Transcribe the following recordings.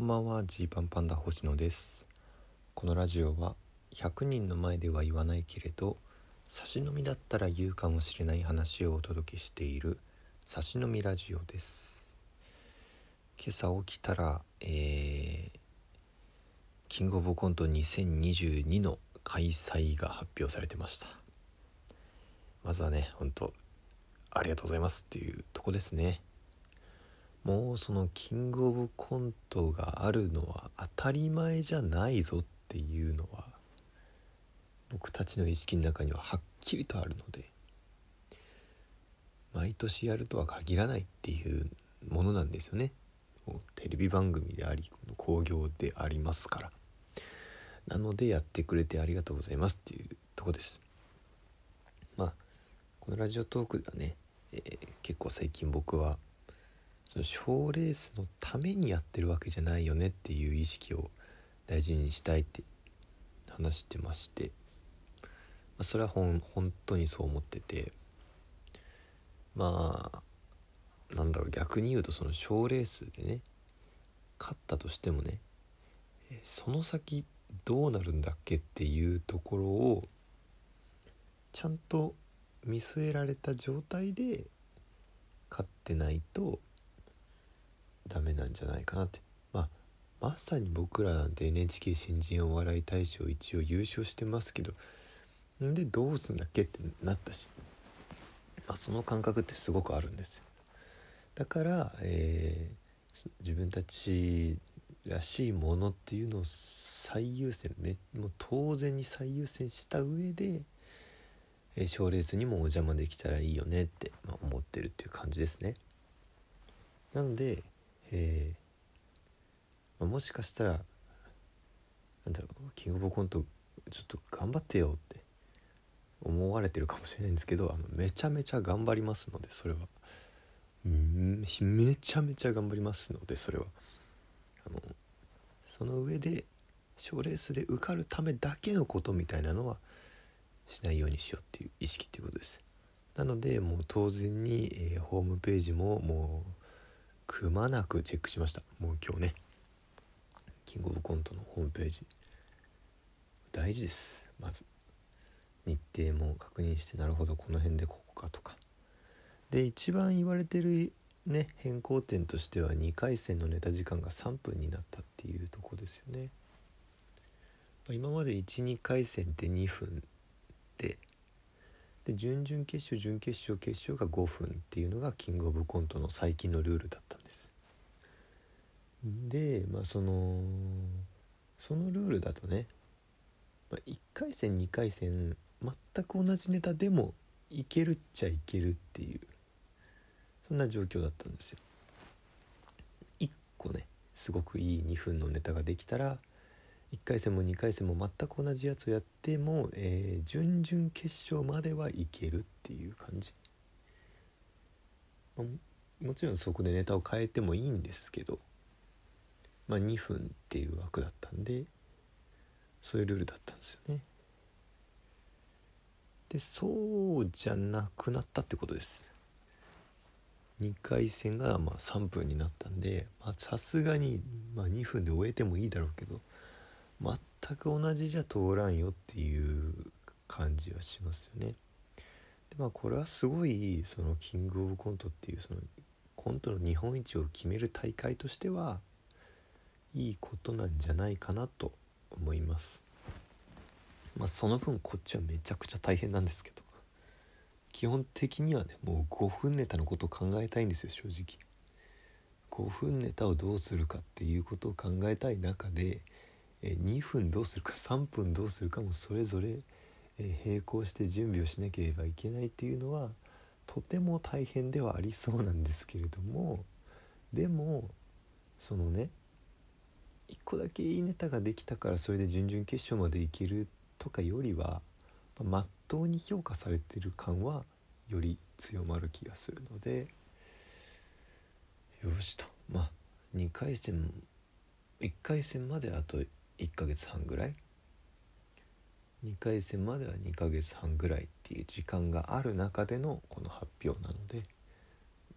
こんばんは。ジーパンパンダ星野です。このラジオは100人の前では言わないけれど差し飲みだったら言うかもしれない話をお届けしている差し飲みラジオです。今朝起きたらえー、キングオブコント2022の開催が発表されてました。まずはね本当ありがとうございますっていうとこですね。もうそのキングオブコントがあるのは当たり前じゃないぞっていうのは僕たちの意識の中にははっきりとあるので毎年やるとは限らないっていうものなんですよね。テレビ番組であり興行でありますから。なのでやってくれてありがとうございますっていうとこです。まあこのラジオトークではね、えー、結構最近僕は賞レースのためにやってるわけじゃないよねっていう意識を大事にしたいって話してまして、ま、それは本当にそう思ってて。まあなんだろう逆に言うとその賞レースでね勝ったとしてもねその先どうなるんだっけっていうところをちゃんと見据えられた状態で勝ってないとダメなんじゃないかなって。まあまさに僕らなんて NHK 新人お笑い大賞一応優勝してますけどんでどうすんだっけってなったし、まあ、その感覚ってすごくあるんですよ。だから、えー、自分たちらしいものっていうのを最優先めもう当然に最優先した上で賞、えー、レースにもお邪魔できたらいいよねって、まあ、思ってるっていう感じですね。なので、えー、もしかしたらなんだろうキングオブコントちょっと頑張ってよって思われてるかもしれないんですけどあのめちゃめちゃ頑張りますのでそれは。うんめちゃめちゃ頑張りますのでそれは。あのその上で賞レースで受かるためだけのことみたいなのはしないようにしようっていう意識っていうことです。なのでもう当然に、えー、ホームページももうくまなくチェックしました。もう今日ね。キングオブコントのホームページ。大事です。まず。日程も確認してなるほどこの辺でここかとか。で一番言われてるね変更点としては2回戦のネタ時間が3分になったっていうとこですよね。今まで12回戦って2分。で準々決勝準決勝決勝が5分っていうのがキングオブコントの最近のルールだったんです。でまあそのそのルールだとね、まあ、1回戦2回戦全く同じネタでもいけるっちゃいけるっていうそんな状況だったんですよ。1個ねすごくいい2分のネタができたら1回戦も2回戦も全く同じやつをやっても、えー、準々決勝まではいけるっていう感じ、まあ、もちろんそこでネタを変えてもいいんですけど、まあ、2分っていう枠だったんでそういうルールだったんですよね。でそうじゃなくなったってことです。2回戦がまあ3分になったんでさすがにまあ2分で終えてもいいだろうけど全く同じじゃ通らんよっていう感じはしますよね。でまあこれはすごいそのキングオブコントっていうそのコントの日本一を決める大会としてはいいことなんじゃないかなと思います。まあその分こっちはめちゃくちゃ大変なんですけど基本的にはねもう5分ネタのことを考えたいんですよ正直。5分ネタをどうするかっていうことを考えたい中でえ2分どうするか3分どうするかもそれぞれ、え並行して準備をしなければいけないっていうのはとても大変ではありそうなんですけれどもでもそのね1個だけいいネタができたからそれで準々決勝までいけるとかよりはまっとうに評価されてる感はより強まる気がするのでよしと。まあ2回戦1回戦まであと1ヶ月半ぐらい？2回戦までは2ヶ月半ぐらいっていう時間がある中でのこの発表なので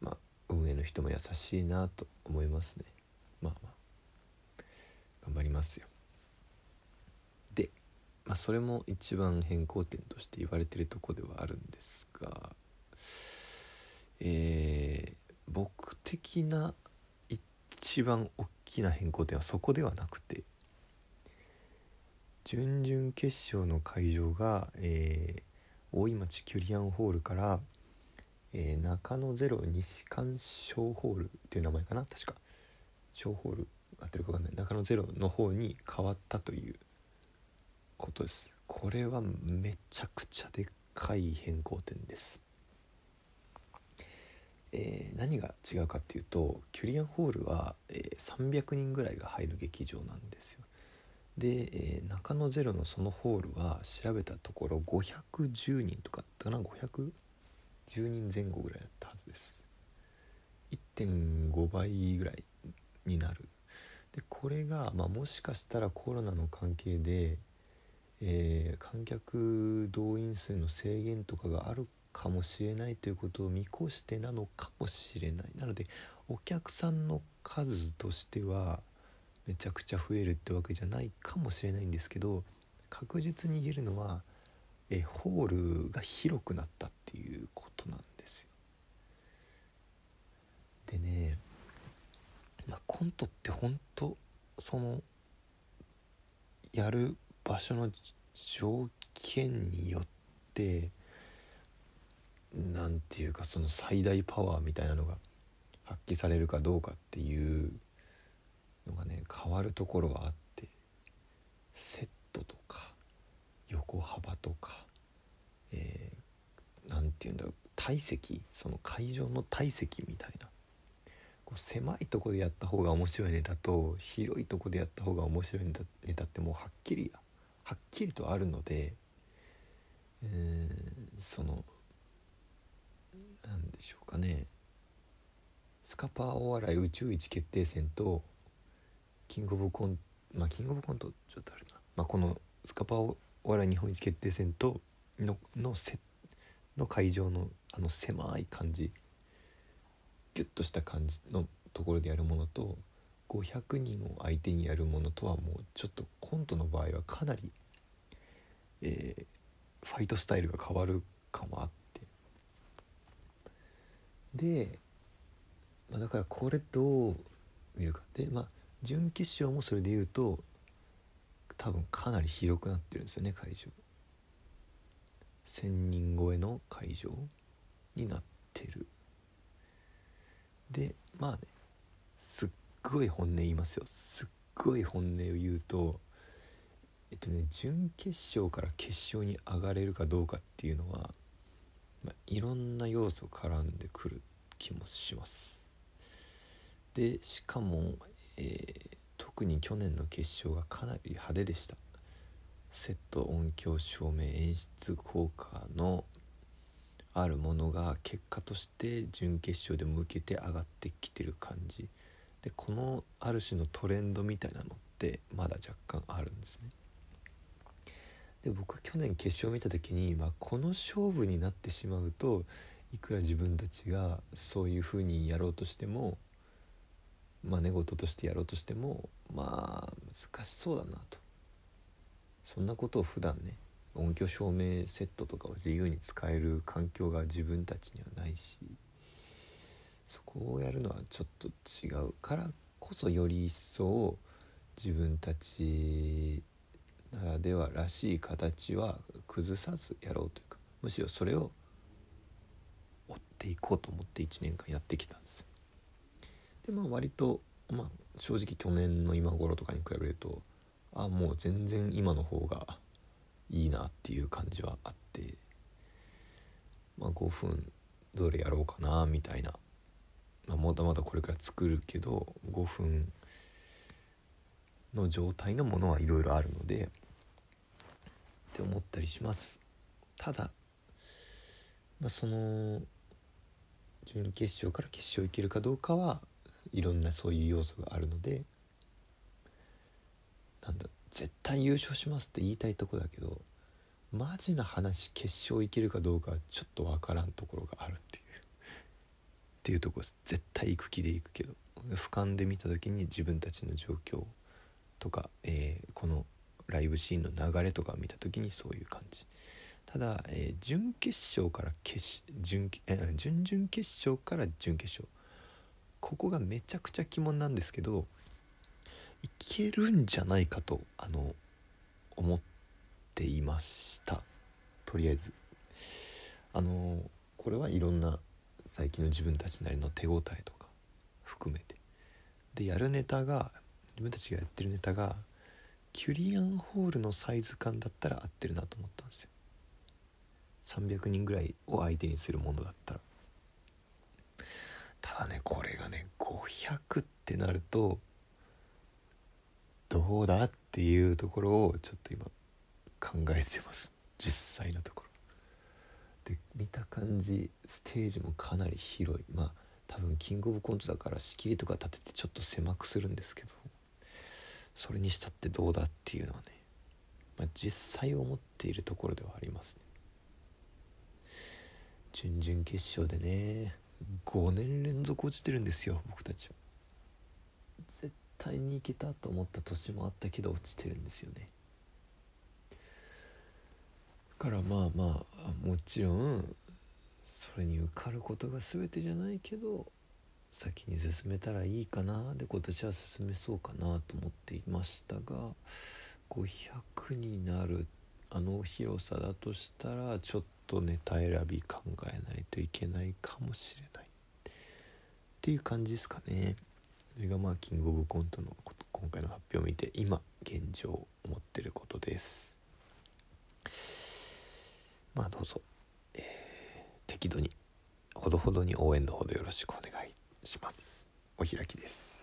まあ運営の人も優しいなと思いますね。まあまあ。頑張りますよ。で、まあ、それも一番変更点として言われてるとこではあるんですがえー、僕的な一番大きな変更点はそこではなくて準々決勝の会場が、えー、大井町キュリアンホールから、えー、中野ゼロ西館小ホールっていう名前かな確か。小ホール合ってるか分かんない。中野ゼロの方に変わったということです。これはめちゃくちゃでっかい変更点です。えー、何が違うかっていうとキュリアンホールは、えー、300人ぐらいが入る劇場なんですよ。で、えー、中野ゼロのそのホールは調べたところ510人とかだな？510人前後ぐらいだったはずです。1.5倍ぐらいになる。でこれが、まあ、もしかしたらコロナの関係で、えー、観客動員数の制限とかがあるかもしれないということを見越してなのかもしれない。なのでお客さんの数としてはめちゃくちゃ増えるってわけじゃないかもしれないんですけど確実に言えるのはえホールが広くなったっていうことなんですよ。でね、まあ、コントって本当そのやる場所の条件によって何て言うかその最大パワーみたいなのが発揮されるかどうかっていうわるところはあってセットとか横幅とか何、えー、て言うんだろう体積その会場の体積みたいな。こう狭いとこでやった方が面白いネタと広いとこでやった方が面白いネタネタってもうはっきりはっきりとあるので、えー、その何でしょうかね。スカパーお笑い宇宙一決定戦とキングオブコンまあキングオブコントちょっとあるな、まあ、このスカパーお笑い日本一決定戦とののせの会場のあの狭い感じギュッとした感じのところでやるものと500人を相手にやるものとはもうちょっとコントの場合はかなり、えー、ファイトスタイルが変わるかもあって。で、まあ、だからこれどう見るか。でまあ準決勝もそれで言うと多分かなり広くなってるんですよね会場。1,000人超えの会場になってる。でまあねすっごい本音言いますよ。すっごい本音を言うとえっとね準決勝から決勝に上がれるかどうかっていうのはまあ、いろんな要素絡んでくる気もします。でしかも、特に去年の決勝がかなり派手でした。セット音響照明演出効果のあるものが結果として準決勝で向けて上がってきてる感じ。でこのある種のトレンドみたいなのってまだ若干あるんですね。で僕去年決勝見た時に、まあ、この勝負になってしまうといくら自分たちがそういうふうにやろうとしてもまあ寝言としてやろうとしてもまあ難しそうだなと。そんなことを普段ね音響照明セットとかを自由に使える環境が自分たちにはないしそこをやるのはちょっと違うからこそより一層自分たちならではらしい形は崩さずやろうというかむしろそれを追っていこうと思って1年間やってきたんです。よでまあ割と、まあ、正直去年の今頃とかに比べるとあもう全然今の方がいいなっていう感じはあってまあ5分どれやろうかなみたいな、まあ、まだまだこれから作るけど5分の状態のものはいろいろあるのでって思ったりします。ただ、まあ、その準決勝から決勝いけるかどうかはいろんなそういう要素があるのでなんだ絶対優勝しますって言いたいとこだけどマジな話決勝いけるかどうかはちょっと分からんところがあるっていうっていうとこです。絶対行く気で行くけど俯瞰で見た時に自分たちの状況とか、えー、このライブシーンの流れとかを見た時にそういう感じ。ただ、えー、準決勝から決準,、えー、準々決勝から準決勝ここがめちゃくちゃ鬼門なんですけどいけるんじゃないかとあの思っていました。とりあえず。あのこれはいろんな最近の自分たちなりの手応えとか含めて。でやるネタが自分たちがやってるネタがキュリアンホールのサイズ感だったら合ってるなと思ったんですよ。300人ぐらいを相手にするものだったら。ただねこれがね500ってなるとどうだっていうところをちょっと今考えてます。実際のところ。で見た感じステージもかなり広い。まあ多分キングオブコントだから仕切りとか立ててちょっと狭くするんですけどそれにしたってどうだっていうのはね、まあ、実際思っているところではありますね。準々決勝でね5年連続落ちてるんですよ僕たち。は絶対にいけたと思った年もあったけど落ちてるんですよね。だからまあまあもちろんそれに受かることが全てじゃないけど先に進めたらいいかなで今年は進めそうかなと思っていましたが500になるあの広さだとしたらちょっとネタ選び考えないといけないかもしれない。っていう感じですかね。それがまあキングオブコントの今回の発表を見て今現状思ってることです。まあどうぞ、えー、適度にほどほどに応援のほどよろしくお願いします。お開きです。